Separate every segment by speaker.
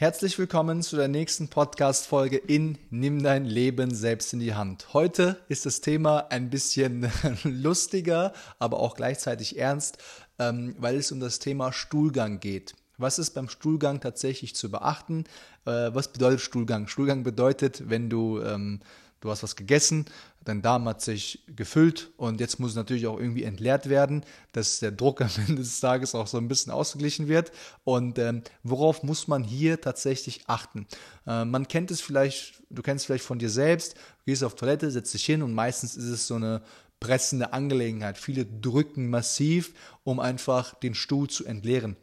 Speaker 1: Herzlich willkommen zu der nächsten Podcast-Folge in Nimm dein Leben selbst in die Hand. Heute ist das Thema ein bisschen lustiger, aber auch gleichzeitig ernst, ähm, weil es um das Thema Stuhlgang geht. Was ist beim Stuhlgang tatsächlich zu beachten? Äh, was bedeutet Stuhlgang? Stuhlgang bedeutet, wenn du ähm, du hast was gegessen, dein Darm hat sich gefüllt und jetzt muss es natürlich auch irgendwie entleert werden, dass der Druck am Ende des Tages auch so ein bisschen ausgeglichen wird. Und ähm, worauf muss man hier tatsächlich achten? Äh, man kennt es vielleicht, du kennst es vielleicht von dir selbst, du gehst auf Toilette, setzt dich hin und meistens ist es so eine pressende Angelegenheit. Viele drücken massiv, um einfach den Stuhl zu entleeren.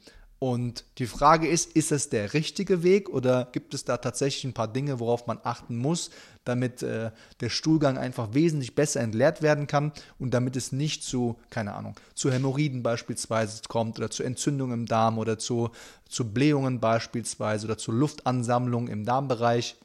Speaker 1: Und die Frage ist, ist es der richtige Weg oder gibt es da tatsächlich ein paar Dinge, worauf man achten muss, damit äh, der Stuhlgang einfach wesentlich besser entleert werden kann und damit es nicht zu, keine Ahnung, zu Hämorrhoiden beispielsweise kommt oder zu Entzündungen im Darm oder zu, zu Blähungen beispielsweise oder zu Luftansammlungen im Darmbereich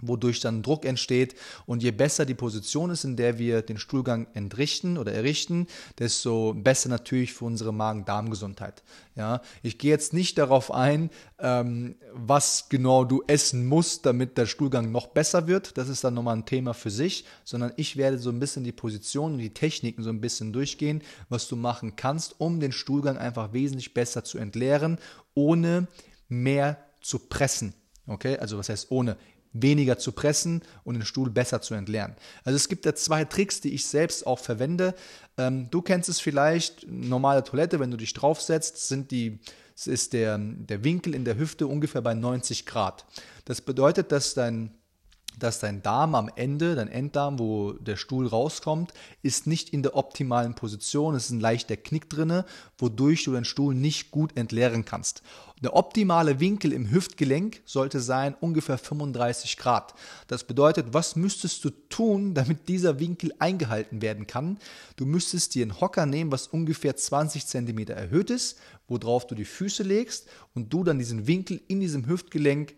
Speaker 1: wodurch dann Druck entsteht. Und je besser die Position ist, in der wir den Stuhlgang entrichten oder errichten, desto besser natürlich für unsere Magen-Darm-Gesundheit. Ja, ich gehe jetzt nicht darauf ein, ähm, was genau du essen musst, damit der Stuhlgang noch besser wird. Das ist dann nochmal ein Thema für sich, sondern ich werde so ein bisschen die Position und die Techniken so ein bisschen durchgehen, was du machen kannst, um den Stuhlgang einfach wesentlich besser zu entleeren, ohne mehr zu pressen. Okay, also was heißt ohne? Weniger zu pressen und den Stuhl besser zu entleeren. Also es gibt ja zwei Tricks, die ich selbst auch verwende. Ähm, du kennst es vielleicht, normale Toilette, wenn du dich draufsetzt, sind die, ist der, der Winkel in der Hüfte ungefähr bei 90 Grad. Das bedeutet, dass dein dass dein Darm am Ende, dein Enddarm, wo der Stuhl rauskommt, ist nicht in der optimalen Position. Es ist ein leichter Knick drinne, wodurch du den Stuhl nicht gut entleeren kannst. Der optimale Winkel im Hüftgelenk sollte sein ungefähr 35 Grad. Das bedeutet, was müsstest du tun, damit dieser Winkel eingehalten werden kann? Du müsstest dir einen Hocker nehmen, was ungefähr 20 Zentimeter erhöht ist, worauf du die Füße legst und du dann diesen Winkel in diesem Hüftgelenk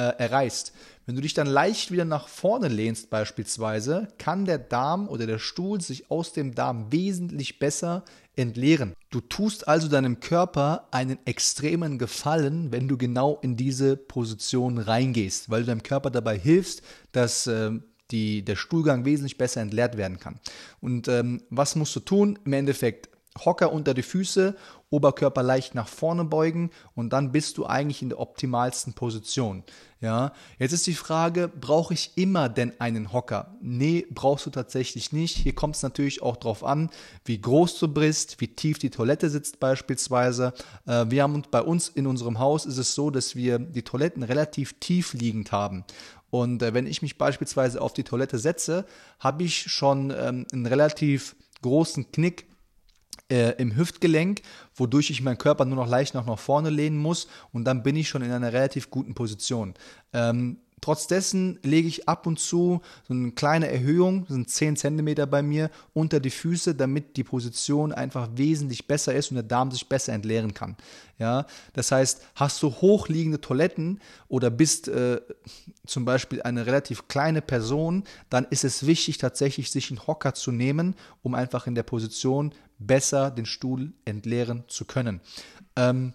Speaker 1: äh, erreichst. Wenn du dich dann leicht wieder nach vorne lehnst beispielsweise, kann der Darm oder der Stuhl sich aus dem Darm wesentlich besser entleeren. Du tust also deinem Körper einen extremen Gefallen, wenn du genau in diese Position reingehst, weil du deinem Körper dabei hilfst, dass äh, die, der Stuhlgang wesentlich besser entleert werden kann. Und ähm, was musst du tun? Im Endeffekt Hocker unter die Füße, Oberkörper leicht nach vorne beugen und dann bist du eigentlich in der optimalsten Position. Ja, jetzt ist die Frage, brauche ich immer denn einen Hocker? Nee, brauchst du tatsächlich nicht. Hier kommt es natürlich auch darauf an, wie groß du bist, wie tief die Toilette sitzt beispielsweise. Äh, wir haben bei uns in unserem Haus ist es so, dass wir die Toiletten relativ tief liegend haben. Und äh, wenn ich mich beispielsweise auf die Toilette setze, habe ich schon ähm, einen relativ großen Knick äh, im Hüftgelenk, wodurch ich meinen Körper nur noch leicht nach, nach vorne lehnen muss und dann bin ich schon in einer relativ guten Position. Ähm, Trotz dessen lege ich ab und zu so eine kleine Erhöhung, sind 10 cm bei mir, unter die Füße, damit die Position einfach wesentlich besser ist und der Darm sich besser entleeren kann. Ja, das heißt, hast du hochliegende Toiletten oder bist äh, zum Beispiel eine relativ kleine Person, dann ist es wichtig, tatsächlich sich einen Hocker zu nehmen, um einfach in der Position besser den Stuhl entleeren zu können. Ähm,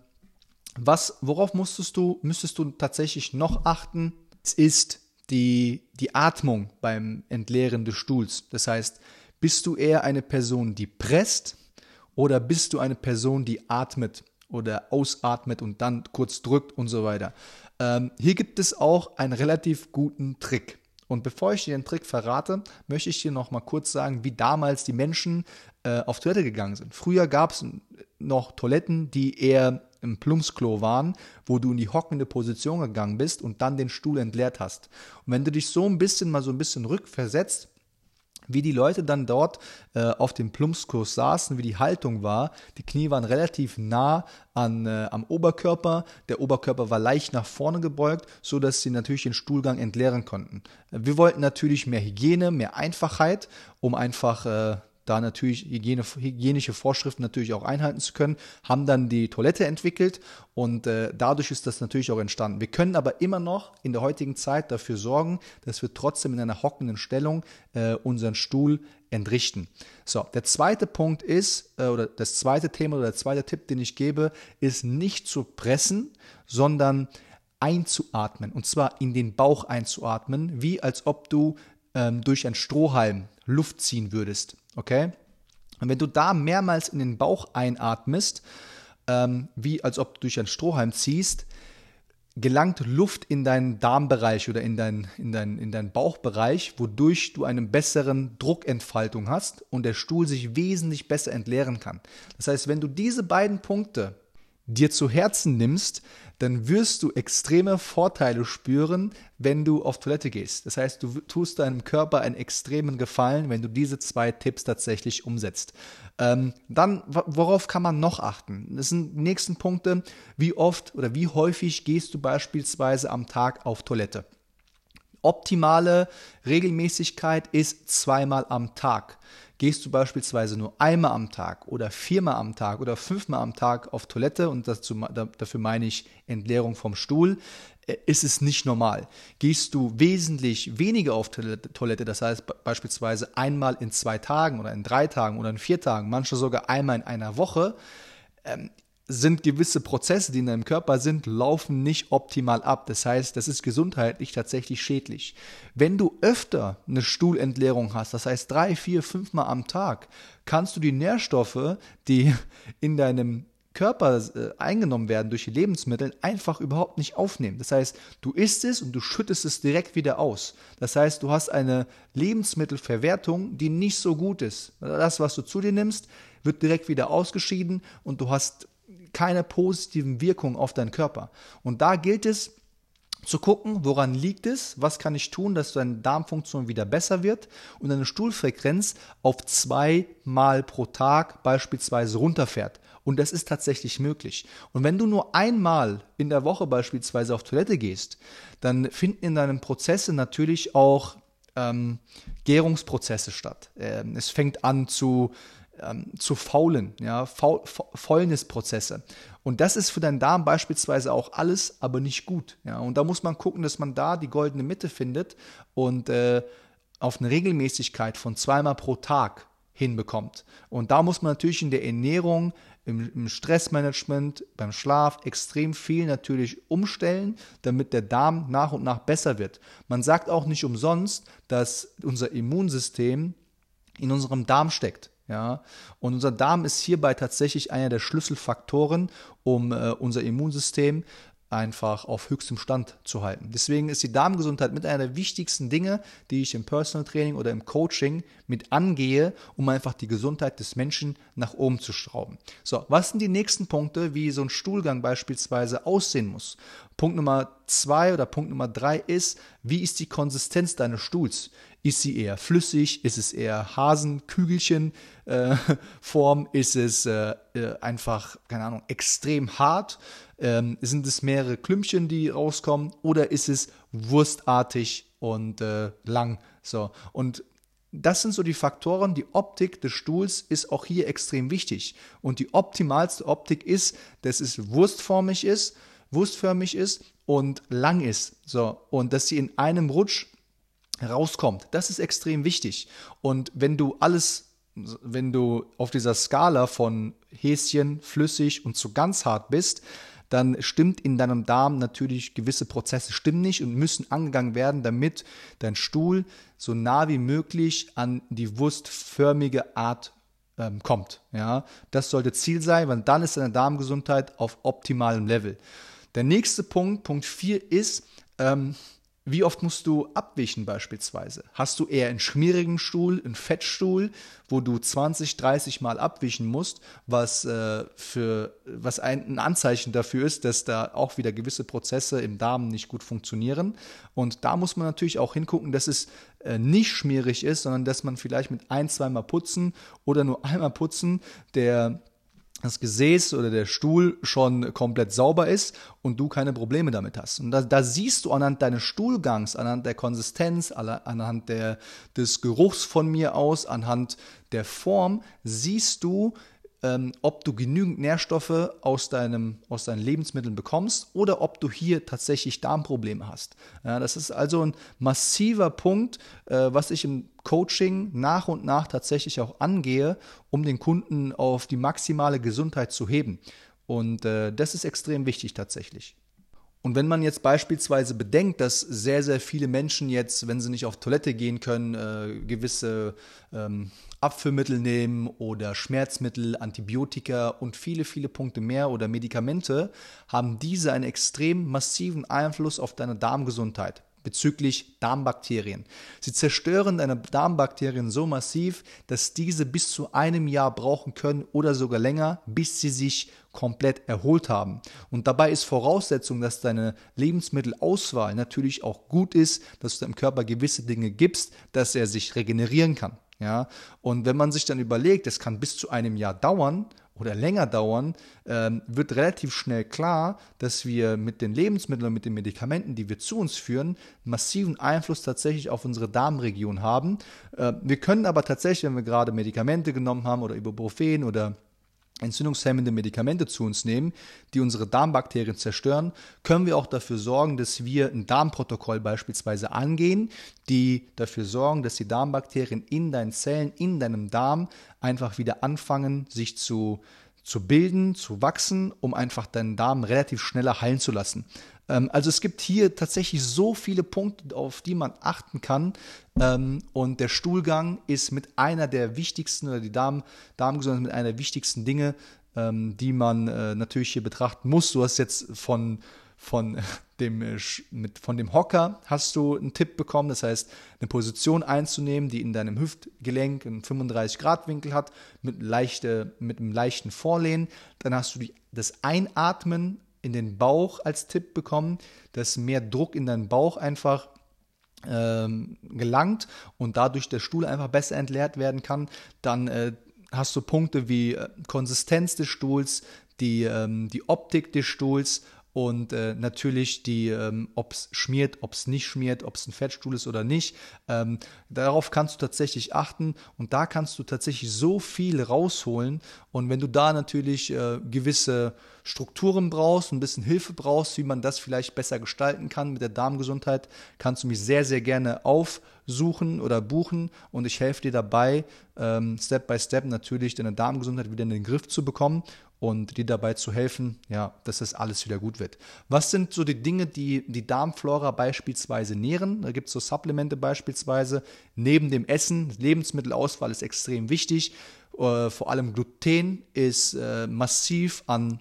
Speaker 1: was, worauf musstest du, müsstest du tatsächlich noch achten? Es ist die, die Atmung beim Entleeren des Stuhls. Das heißt, bist du eher eine Person, die presst oder bist du eine Person, die atmet oder ausatmet und dann kurz drückt und so weiter? Ähm, hier gibt es auch einen relativ guten Trick. Und bevor ich dir den Trick verrate, möchte ich dir noch mal kurz sagen, wie damals die Menschen äh, auf Toilette gegangen sind. Früher gab es noch Toiletten, die eher im Plumpsklo waren, wo du in die hockende Position gegangen bist und dann den Stuhl entleert hast. Und wenn du dich so ein bisschen mal so ein bisschen rückversetzt, wie die Leute dann dort äh, auf dem Plumpskurs saßen, wie die Haltung war. Die Knie waren relativ nah an, äh, am Oberkörper. Der Oberkörper war leicht nach vorne gebeugt, so dass sie natürlich den Stuhlgang entleeren konnten. Wir wollten natürlich mehr Hygiene, mehr Einfachheit, um einfach äh, da natürlich Hygiene, hygienische Vorschriften natürlich auch einhalten zu können, haben dann die Toilette entwickelt und äh, dadurch ist das natürlich auch entstanden. Wir können aber immer noch in der heutigen Zeit dafür sorgen, dass wir trotzdem in einer hockenden Stellung äh, unseren Stuhl entrichten. So, der zweite Punkt ist, äh, oder das zweite Thema oder der zweite Tipp, den ich gebe, ist nicht zu pressen, sondern einzuatmen. Und zwar in den Bauch einzuatmen, wie als ob du ähm, durch einen Strohhalm Luft ziehen würdest. Okay? Und wenn du da mehrmals in den Bauch einatmest, ähm, wie als ob du durch einen Strohhalm ziehst, gelangt Luft in deinen Darmbereich oder in, dein, in, dein, in deinen Bauchbereich, wodurch du eine besseren Druckentfaltung hast und der Stuhl sich wesentlich besser entleeren kann. Das heißt, wenn du diese beiden Punkte dir zu Herzen nimmst, dann wirst du extreme Vorteile spüren, wenn du auf Toilette gehst. Das heißt, du tust deinem Körper einen extremen Gefallen, wenn du diese zwei Tipps tatsächlich umsetzt. Ähm, dann, worauf kann man noch achten? Das sind die nächsten Punkte. Wie oft oder wie häufig gehst du beispielsweise am Tag auf Toilette? Optimale Regelmäßigkeit ist zweimal am Tag. Gehst du beispielsweise nur einmal am Tag oder viermal am Tag oder fünfmal am Tag auf Toilette und dazu, dafür meine ich Entleerung vom Stuhl, äh, ist es nicht normal. Gehst du wesentlich weniger auf Toilette, das heißt beispielsweise einmal in zwei Tagen oder in drei Tagen oder in vier Tagen, manche sogar einmal in einer Woche, ähm, sind gewisse Prozesse, die in deinem Körper sind, laufen nicht optimal ab. Das heißt, das ist gesundheitlich tatsächlich schädlich. Wenn du öfter eine Stuhlentleerung hast, das heißt drei, vier, fünfmal am Tag, kannst du die Nährstoffe, die in deinem Körper äh, eingenommen werden durch die Lebensmittel, einfach überhaupt nicht aufnehmen. Das heißt, du isst es und du schüttest es direkt wieder aus. Das heißt, du hast eine Lebensmittelverwertung, die nicht so gut ist. Das, was du zu dir nimmst, wird direkt wieder ausgeschieden und du hast keine positiven Wirkungen auf deinen Körper. Und da gilt es, zu gucken, woran liegt es, was kann ich tun, dass deine Darmfunktion wieder besser wird und deine Stuhlfrequenz auf zweimal pro Tag beispielsweise runterfährt. Und das ist tatsächlich möglich. Und wenn du nur einmal in der Woche beispielsweise auf Toilette gehst, dann finden in deinen Prozessen natürlich auch ähm, Gärungsprozesse statt. Ähm, es fängt an zu ähm, zu faulen, ja, Faul, Fäulnisprozesse. Und das ist für deinen Darm beispielsweise auch alles, aber nicht gut. Ja. Und da muss man gucken, dass man da die goldene Mitte findet und äh, auf eine Regelmäßigkeit von zweimal pro Tag hinbekommt. Und da muss man natürlich in der Ernährung, im, im, Stressmanagement, beim Schlaf extrem viel natürlich umstellen, damit der Darm nach und nach besser wird. Man sagt auch nicht umsonst, dass unser Immunsystem in unserem Darm steckt. Ja, und unser Darm ist hierbei tatsächlich einer der Schlüsselfaktoren, um äh, unser Immunsystem einfach auf höchstem Stand zu halten. Deswegen ist die Darmgesundheit mit einer der wichtigsten Dinge, die ich im Personal Training oder im Coaching mit angehe, um einfach die Gesundheit des Menschen nach oben zu schrauben. So, was sind die nächsten Punkte, wie so ein Stuhlgang beispielsweise aussehen muss? Punkt Nummer zwei oder Punkt Nummer drei ist, wie ist die Konsistenz deines Stuhls? Ist sie eher flüssig? Ist es eher Hasenkügelchen äh? Ist es äh, äh, einfach, keine Ahnung, extrem hart? Ähm, sind es mehrere Klümpchen, die rauskommen? Oder ist es wurstartig und äh, lang? So. Und das sind so die Faktoren. Die Optik des Stuhls ist auch hier extrem wichtig. Und die optimalste Optik ist, dass es wurstformig ist, wurstförmig ist und lang ist. So. Und dass sie in einem Rutsch rauskommt. Das ist extrem wichtig. Und wenn du alles, wenn du auf dieser Skala von Häschen, flüssig und zu ganz hart bist, dann stimmt in deinem Darm natürlich gewisse Prozesse stimmen nicht und müssen angegangen werden, damit dein Stuhl so nah wie möglich an die wurstförmige Art ähm, kommt. Ja, das sollte Ziel sein, weil dann ist deine Darmgesundheit auf optimalem Level. Der nächste Punkt, Punkt 4 ist, ähm, wie oft musst du abwischen beispielsweise? Hast du eher einen schmierigen Stuhl, einen Fettstuhl, wo du 20, 30 Mal abwischen musst, was, äh, für, was ein, ein, Anzeichen dafür ist, dass da auch wieder gewisse Prozesse im Darm nicht gut funktionieren. Und da muss man natürlich auch hingucken, dass es äh, nicht schmierig ist, sondern dass man vielleicht mit ein, zweimal putzen oder nur einmal putzen der das Gesäß oder der Stuhl schon komplett sauber ist und du keine Probleme damit hast. Und da, da siehst du anhand deines Stuhlgangs, anhand der Konsistenz, anhand der, des Geruchs von mir aus, anhand der Form, siehst du, ähm, ob du genügend Nährstoffe aus, deinem, aus deinen Lebensmitteln bekommst oder ob du hier tatsächlich Darmprobleme hast. Ja, das ist also ein massiver Punkt, äh, was ich im Coaching nach und nach tatsächlich auch angehe, um den Kunden auf die maximale Gesundheit zu heben. Und äh, das ist extrem wichtig tatsächlich. Und wenn man jetzt beispielsweise bedenkt, dass sehr, sehr viele Menschen jetzt, wenn sie nicht auf Toilette gehen können, äh, gewisse ähm, Abführmittel nehmen oder Schmerzmittel, Antibiotika und viele, viele Punkte mehr oder Medikamente, haben diese einen extrem massiven Einfluss auf deine Darmgesundheit bezüglich Darmbakterien. Sie zerstören deine Darmbakterien so massiv, dass diese bis zu einem Jahr brauchen können oder sogar länger, bis sie sich komplett erholt haben. Und dabei ist Voraussetzung, dass deine Lebensmittelauswahl natürlich auch gut ist, dass du deinem Körper gewisse Dinge gibst, dass er sich regenerieren kann. Ja, und wenn man sich dann überlegt, es kann bis zu einem Jahr dauern oder länger dauern, ähm, wird relativ schnell klar, dass wir mit den Lebensmitteln und mit den Medikamenten, die wir zu uns führen, massiven Einfluss tatsächlich auf unsere Darmregion haben. Äh, wir können aber tatsächlich, wenn wir gerade Medikamente genommen haben oder Ibuprofen oder entzündungshemmende Medikamente zu uns nehmen, die unsere Darmbakterien zerstören, können wir auch dafür sorgen, dass wir ein Darmprotokoll beispielsweise angehen, die dafür sorgen, dass die Darmbakterien in deinen Zellen, in deinem Darm einfach wieder anfangen, sich zu, zu bilden, zu wachsen, um einfach deinen Darm relativ schneller heilen zu lassen. Ähm, also es gibt hier tatsächlich so viele Punkte, auf die man achten kann. Ähm, und der Stuhlgang ist mit einer der wichtigsten, oder die Darm, Darmgesundheit mit einer der wichtigsten Dinge, ähm, die man äh, natürlich hier betrachten muss. Du hast jetzt von von dem, äh, mit, von dem Hocker hast du einen Tipp bekommen, das heißt, eine Position einzunehmen, die in deinem Hüftgelenk einen 35-Grad-Winkel hat, mit, leichte, mit einem leichten Vorlehnen. Dann hast du die, das Einatmen in den Bauch als Tipp bekommen, dass mehr Druck in deinen Bauch einfach ähm, gelangt und dadurch der Stuhl einfach besser entleert werden kann. Dann äh, hast du Punkte wie äh, Konsistenz des Stuhls, die, ähm, die Optik des Stuhls und äh, natürlich die, ähm, ob es schmiert, ob es nicht schmiert, ob es ein Fettstuhl ist oder nicht. Ähm, darauf kannst du tatsächlich achten und da kannst du tatsächlich so viel rausholen. Und wenn du da natürlich äh, gewisse Strukturen brauchst, ein bisschen Hilfe brauchst, wie man das vielleicht besser gestalten kann mit der Darmgesundheit, kannst du mich sehr, sehr gerne aufsuchen oder buchen und ich helfe dir dabei, ähm, Step by Step natürlich deine Darmgesundheit wieder in den Griff zu bekommen und dir dabei zu helfen, ja, dass das alles wieder gut wird. Was sind so die Dinge, die die Darmflora beispielsweise nähren? Da gibt es so Supplemente beispielsweise. Neben dem Essen, Lebensmittelauswahl ist extrem wichtig. Äh, vor allem Gluten ist äh, massiv an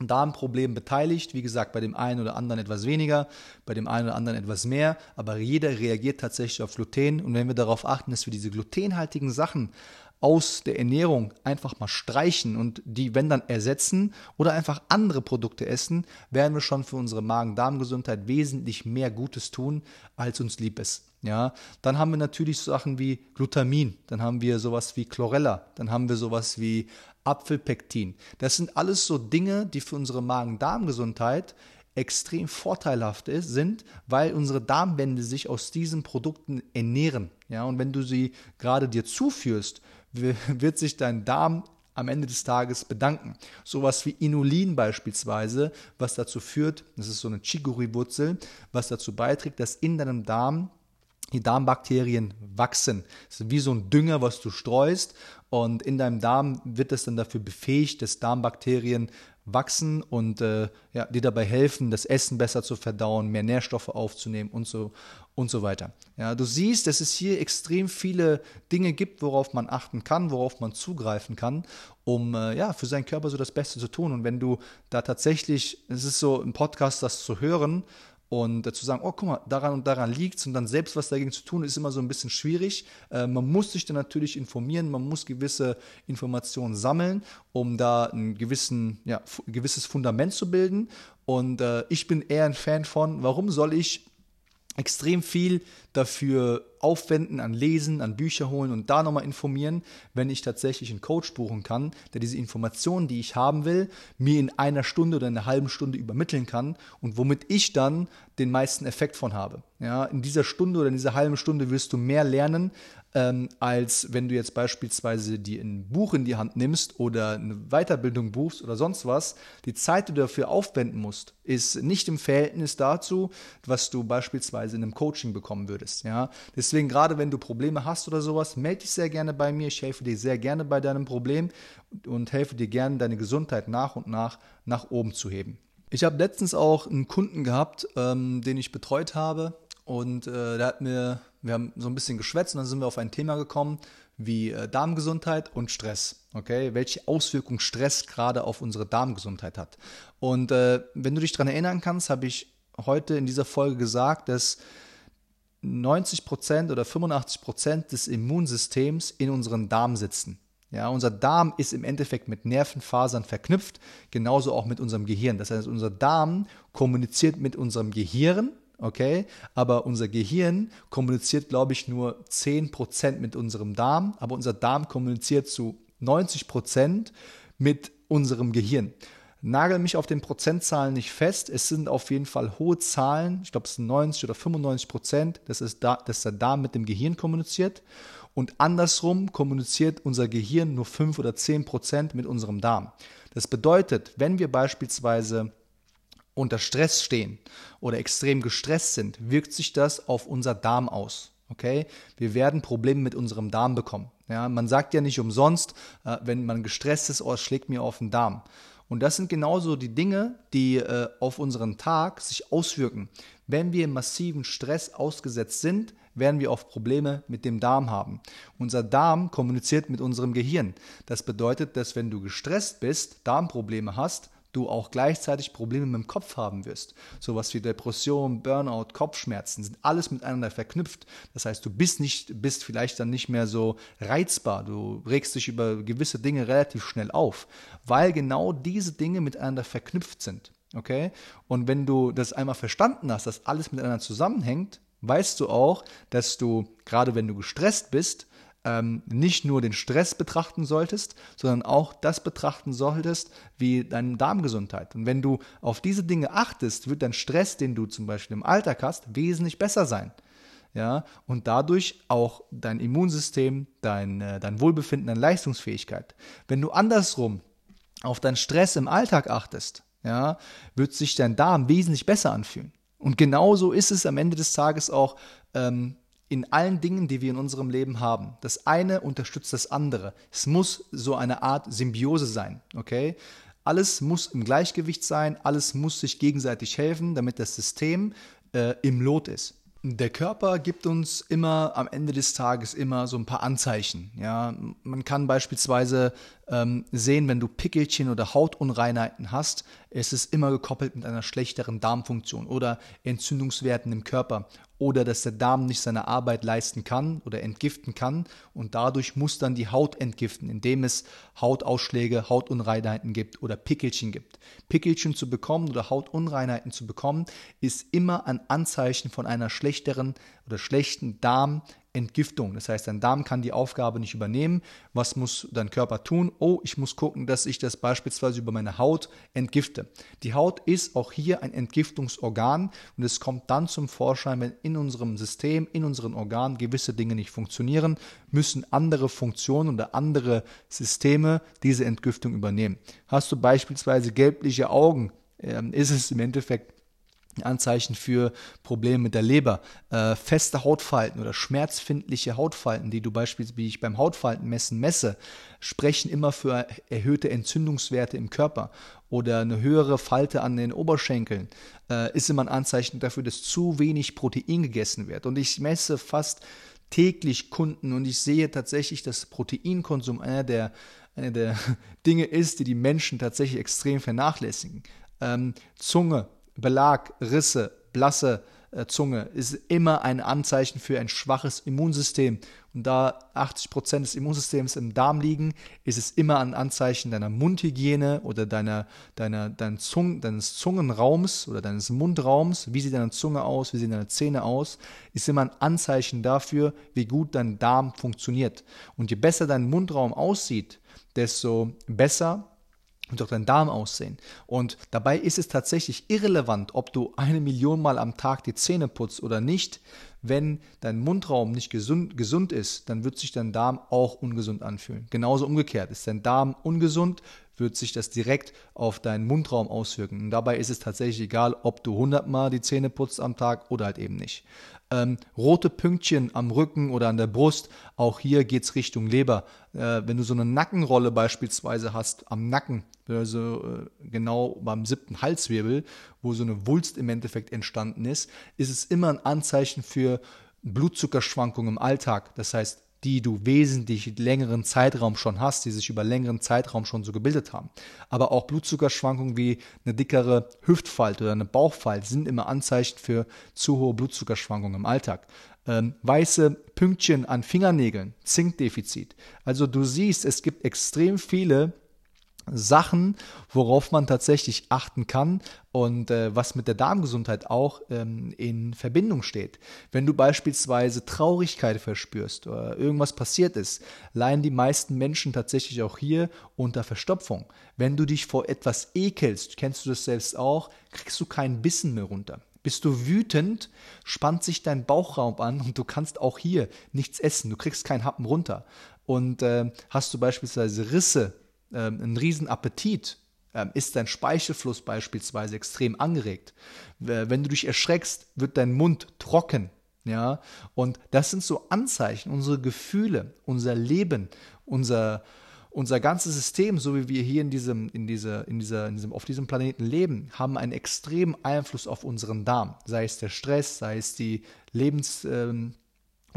Speaker 1: Darmproblemen beteiligt. Wie gesagt, bei dem einen oder anderen etwas weniger, bei dem einen oder anderen etwas mehr, aber jeder reagiert tatsächlich auf Gluten. Und wenn wir darauf achten, dass wir diese glutenhaltigen Sachen aus der Ernährung einfach mal streichen und die, wenn dann ersetzen oder einfach andere Produkte essen, werden wir schon für unsere Magen-Darm-Gesundheit wesentlich mehr Gutes tun, als uns lieb ist. Ja, dann haben wir natürlich Sachen wie Glutamin, dann haben wir sowas wie Chlorella, dann haben wir sowas wie Apfelpektin. Das sind alles so Dinge, die für unsere Magen-Darm-Gesundheit extrem vorteilhaft ist, sind, weil unsere Darmwände sich aus diesen Produkten ernähren. Ja, und wenn du sie gerade dir zuführst, wird sich dein Darm am Ende des Tages bedanken. Sowas wie Inulin beispielsweise, was dazu führt, das ist so eine Chicorée-Wurzel, was dazu beiträgt, dass in deinem Darm die Darmbakterien wachsen. Das ist wie so ein Dünger, was du streust und in deinem Darm wird es dann dafür befähigt, dass Darmbakterien wachsen und äh, ja, dir dabei helfen, das Essen besser zu verdauen, mehr Nährstoffe aufzunehmen und so und so weiter. Ja, du siehst, dass es hier extrem viele Dinge gibt, worauf man achten kann, worauf man zugreifen kann, um äh, ja für seinen Körper so das Beste zu tun. Und wenn du da tatsächlich, es ist so im Podcast das zu hören und äh, zu sagen, oh, guck mal, daran und daran liegt es und dann selbst was dagegen zu tun, ist immer so ein bisschen schwierig. Äh, man muss sich dann natürlich informieren, man muss gewisse Informationen sammeln, um da ein gewissen, ja, gewisses Fundament zu bilden. Und äh, ich bin eher ein Fan von, warum soll ich extrem viel dafür aufwenden, an Lesen, an Bücher holen und da nochmal informieren, wenn ich tatsächlich einen Coach buchen kann, der diese Informationen, die ich haben will, mir in einer Stunde oder einer halben Stunde übermitteln kann und womit ich dann den meisten Effekt von habe. Ja, in dieser Stunde oder in dieser halben Stunde wirst du mehr lernen, ähm, als wenn du jetzt beispielsweise die ein Buch in die Hand nimmst oder eine Weiterbildung buchst oder sonst was. Die Zeit, die du dafür aufwenden musst, ist nicht im Verhältnis dazu, was du beispielsweise in einem Coaching bekommen würdest. Ja? Deswegen, gerade wenn du Probleme hast oder sowas, melde dich sehr gerne bei mir. Ich helfe dir sehr gerne bei deinem Problem und helfe dir gerne, deine Gesundheit nach und nach nach oben zu heben. Ich habe letztens auch einen Kunden gehabt, ähm, den ich betreut habe und äh, der hat mir, wir haben so ein bisschen geschwätzt und dann sind wir auf ein Thema gekommen wie äh, Darmgesundheit und Stress. Okay, welche Auswirkungen Stress gerade auf unsere Darmgesundheit hat. Und äh, wenn du dich daran erinnern kannst, habe ich heute in dieser Folge gesagt, dass 90% oder 85% des Immunsystems in unseren Darm sitzen. Ja, unser Darm ist im Endeffekt mit Nervenfasern verknüpft, genauso auch mit unserem Gehirn. Das heißt, unser Darm kommuniziert mit unserem Gehirn, okay, aber unser Gehirn kommuniziert, glaube ich, nur 10% mit unserem Darm, aber unser Darm kommuniziert zu 90% mit unserem Gehirn. Nagel mich auf den Prozentzahlen nicht fest. Es sind auf jeden Fall hohe Zahlen. Ich glaube, es sind 90 oder 95 Prozent, dass, es da, dass der Darm mit dem Gehirn kommuniziert. Und andersrum kommuniziert unser Gehirn nur 5 oder 10 Prozent mit unserem Darm. Das bedeutet, wenn wir beispielsweise unter Stress stehen oder extrem gestresst sind, wirkt sich das auf unser Darm aus. Okay? Wir werden Probleme mit unserem Darm bekommen. Ja, man sagt ja nicht umsonst, äh, wenn man gestresst ist, oh, es schlägt mir auf den Darm. Und das sind genauso die Dinge, die äh, auf unseren Tag sich auswirken. Wenn wir massiven Stress ausgesetzt sind, werden wir auch Probleme mit dem Darm haben. Unser Darm kommuniziert mit unserem Gehirn. Das bedeutet, dass wenn du gestresst bist, Darmprobleme hast, du auch gleichzeitig Probleme mit dem Kopf haben wirst. Sowas wie Depression, Burnout, Kopfschmerzen sind alles miteinander verknüpft. Das heißt, du bist nicht, bist vielleicht dann nicht mehr so reizbar. Du regst dich über gewisse Dinge relativ schnell auf, weil genau diese Dinge miteinander verknüpft sind. Okay? Und wenn du das einmal verstanden hast, dass alles miteinander zusammenhängt, weißt du auch, dass du, gerade wenn du gestresst bist, ähm, nicht nur den Stress betrachten solltest, sondern auch das betrachten solltest wie deine Darmgesundheit. Und wenn du auf diese Dinge achtest, wird dein Stress, den du zum Beispiel im Alltag hast, wesentlich besser sein. Ja, und dadurch auch dein Immunsystem, dein, äh, dein Wohlbefinden, deine Leistungsfähigkeit. Wenn du andersrum auf deinen Stress im Alltag achtest, ja, wird sich dein Darm wesentlich besser anfühlen. Und genauso ist es am Ende des Tages auch ähm, in allen Dingen, die wir in unserem Leben haben. Das eine unterstützt das andere. Es muss so eine Art Symbiose sein, okay? Alles muss im Gleichgewicht sein, alles muss sich gegenseitig helfen, damit das System äh, im Lot ist. Der Körper gibt uns immer am Ende des Tages immer so ein paar Anzeichen. Ja, man kann beispielsweise ähm, sehen, wenn du Pickelchen oder Hautunreinheiten hast, ist es immer gekoppelt mit einer schlechteren Darmfunktion oder Entzündungswerten im Körper oder dass der Darm nicht seine Arbeit leisten kann oder entgiften kann und dadurch muss dann die Haut entgiften, indem es Hautausschläge, Hautunreinheiten gibt oder Pickelchen gibt. Pickelchen zu bekommen oder Hautunreinheiten zu bekommen, ist immer ein Anzeichen von einer schlechteren oder schlechten Darm Entgiftung. Das heißt, dein Darm kann die Aufgabe nicht übernehmen. Was muss dein Körper tun? Oh, ich muss gucken, dass ich das beispielsweise über meine Haut entgifte. Die Haut ist auch hier ein Entgiftungsorgan und es kommt dann zum Vorschein, wenn in unserem System, in unseren Organen gewisse Dinge nicht funktionieren, müssen andere Funktionen oder andere Systeme diese Entgiftung übernehmen. Hast du beispielsweise gelbliche Augen, ähm, ist es im Endeffekt Anzeichen für Probleme mit der Leber. Äh, feste Hautfalten oder schmerzfindliche Hautfalten, die du beispielsweise beim Hautfaltenmessen messe, sprechen immer für erhöhte Entzündungswerte im Körper. Oder eine höhere Falte an den Oberschenkeln äh, ist immer ein Anzeichen dafür, dass zu wenig Protein gegessen wird. Und ich messe fast täglich Kunden und ich sehe tatsächlich, dass Proteinkonsum einer der, einer der Dinge ist, die die Menschen tatsächlich extrem vernachlässigen. Ähm, Zunge, Belag, Risse, blasse äh, Zunge ist immer ein Anzeichen für ein schwaches Immunsystem. Und da 80 Prozent des Immunsystems im Darm liegen, ist es immer ein Anzeichen deiner Mundhygiene oder deiner, deiner, dein Zung, deines Zungenraums oder deines Mundraums. Wie sieht deine Zunge aus? Wie sehen deine Zähne aus? Ist immer ein Anzeichen dafür, wie gut dein Darm funktioniert. Und je besser dein Mundraum aussieht, desto besser und auch dein Darm aussehen. Und dabei ist es tatsächlich irrelevant, ob du eine Million Mal am Tag die Zähne putzt oder nicht. Wenn dein Mundraum nicht gesund, gesund ist, dann wird sich dein Darm auch ungesund anfühlen. Genauso umgekehrt. Ist dein Darm ungesund, wird sich das direkt auf deinen Mundraum auswirken. Und dabei ist es tatsächlich egal, ob du 100 Mal die Zähne putzt am Tag oder halt eben nicht. Ähm, rote Pünktchen am Rücken oder an der Brust, auch hier geht es Richtung Leber. Äh, wenn du so eine Nackenrolle beispielsweise hast am Nacken, also äh, genau beim siebten Halswirbel, wo so eine Wulst im Endeffekt entstanden ist, ist es immer ein Anzeichen für Blutzuckerschwankungen im Alltag. Das heißt, die du wesentlich längeren Zeitraum schon hast, die sich über längeren Zeitraum schon so gebildet haben. Aber auch Blutzuckerschwankungen wie eine dickere Hüftfalte oder eine Bauchfalte sind immer Anzeichen für zu hohe Blutzuckerschwankungen im Alltag. Ähm, weiße Pünktchen an Fingernägeln, Zinkdefizit. Also du siehst, es gibt extrem viele Sachen, worauf man tatsächlich achten kann und äh, was mit der Darmgesundheit auch ähm, in Verbindung steht. Wenn du beispielsweise Traurigkeit verspürst oder irgendwas passiert ist, leiden die meisten Menschen tatsächlich auch hier unter Verstopfung. Wenn du dich vor etwas ekelst, kennst du das selbst auch, kriegst du keinen Bissen mehr runter. Bist du wütend, spannt sich dein Bauchraum an und du kannst auch hier nichts essen. Du kriegst keinen Happen runter. Und äh, hast du beispielsweise Risse ähm, einen riesen Appetit, ähm, ist dein Speichelfluss beispielsweise extrem angeregt. Wenn du dich erschreckst, wird dein Mund trocken. Ja, und das sind so Anzeichen, unsere Gefühle, unser Leben, unser, unser ganzes System, so wie wir hier in diesem, in dieser, in dieser, in diesem, auf diesem Planeten leben, haben einen extremen Einfluss auf unseren Darm. Sei es der Stress, sei es die Lebens, ähm,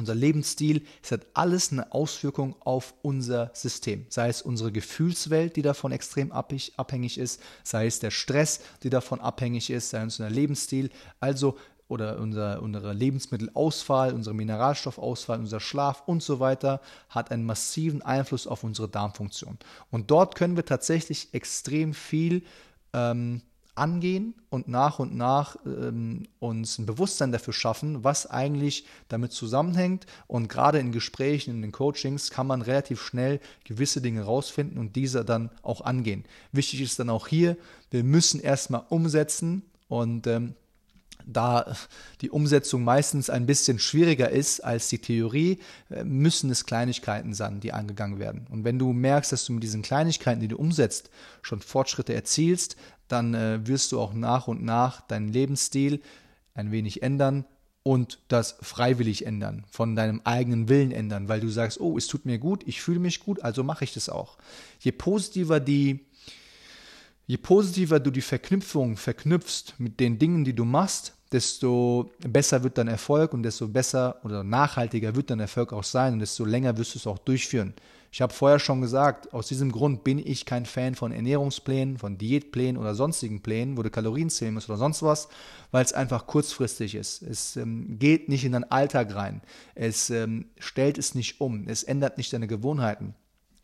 Speaker 1: unser Lebensstil, es hat alles eine Auswirkung auf unser System. Sei es unsere Gefühlswelt, die davon extrem abhängig ist, sei es der Stress, der davon abhängig ist, sei es unser Lebensstil, also oder unser, unsere Lebensmittelauswahl, unsere Mineralstoffauswahl, unser Schlaf und so weiter hat einen massiven Einfluss auf unsere Darmfunktion. Und dort können wir tatsächlich extrem viel ähm, angehen und nach und nach ähm, uns ein Bewusstsein dafür schaffen, was eigentlich damit zusammenhängt. Und gerade in Gesprächen, in den Coachings kann man relativ schnell gewisse Dinge rausfinden und diese dann auch angehen. Wichtig ist dann auch hier, wir müssen erstmal umsetzen und ähm, da die Umsetzung meistens ein bisschen schwieriger ist als die Theorie, äh, müssen es Kleinigkeiten sein, die angegangen werden. Und wenn du merkst, dass du mit diesen Kleinigkeiten, die du umsetzt, schon Fortschritte erzielst, dann äh, wirst du auch nach und nach deinen Lebensstil ein wenig ändern und das freiwillig ändern, von deinem eigenen Willen ändern, weil du sagst, oh, es tut mir gut, ich fühle mich gut, also mache ich das auch. Je positiver die je positiver du die Verknüpfung verknüpfst mit den Dingen, die du machst, desto besser wird dein Erfolg und desto besser oder nachhaltiger wird dein Erfolg auch sein und desto länger wirst du es auch durchführen. Ich habe vorher schon gesagt, aus diesem Grund bin ich kein Fan von Ernährungsplänen, von Diätplänen oder sonstigen Plänen, wo du Kalorien zählen musst oder sonst was, weil es einfach kurzfristig ist. Es ähm, geht nicht in deinen Alltag rein. Es ähm, stellt es nicht um. Es ändert nicht deine Gewohnheiten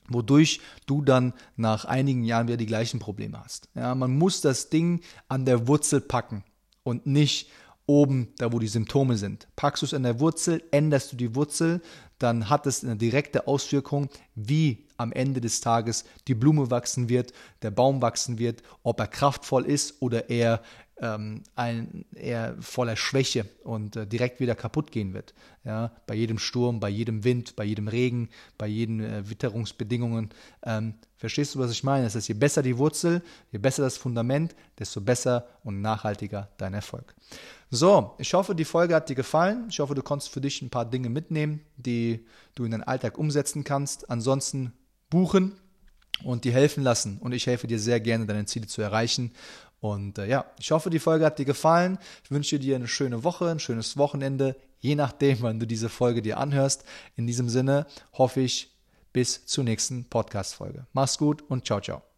Speaker 1: wodurch du dann nach einigen Jahren wieder die gleichen Probleme hast. Ja, man muss das Ding an der Wurzel packen und nicht oben, da wo die Symptome sind. Packst du es an der Wurzel, änderst du die Wurzel, dann hat es eine direkte Auswirkung, wie am Ende des Tages die Blume wachsen wird, der Baum wachsen wird, ob er kraftvoll ist oder eher ähm, ein, eher voller Schwäche und äh, direkt wieder kaputt gehen wird. Ja, bei jedem Sturm, bei jedem Wind, bei jedem Regen, bei jeden äh, Witterungsbedingungen. Ähm, verstehst du, was ich meine? Das heißt, je besser die Wurzel, je besser das Fundament, desto besser und nachhaltiger dein Erfolg. So, ich hoffe, die Folge hat dir gefallen. Ich hoffe, du konntest für dich ein paar Dinge mitnehmen, die du in deinen Alltag umsetzen kannst. Ansonsten buchen und dir helfen lassen. Und ich helfe dir sehr gerne, deine Ziele zu erreichen. Und äh, ja, ich hoffe, die Folge hat dir gefallen. Ich wünsche dir eine schöne Woche, ein schönes Wochenende, je nachdem, wann du diese Folge dir anhörst. In diesem Sinne hoffe ich, bis zur nächsten Podcast-Folge. Mach's gut und ciao, ciao.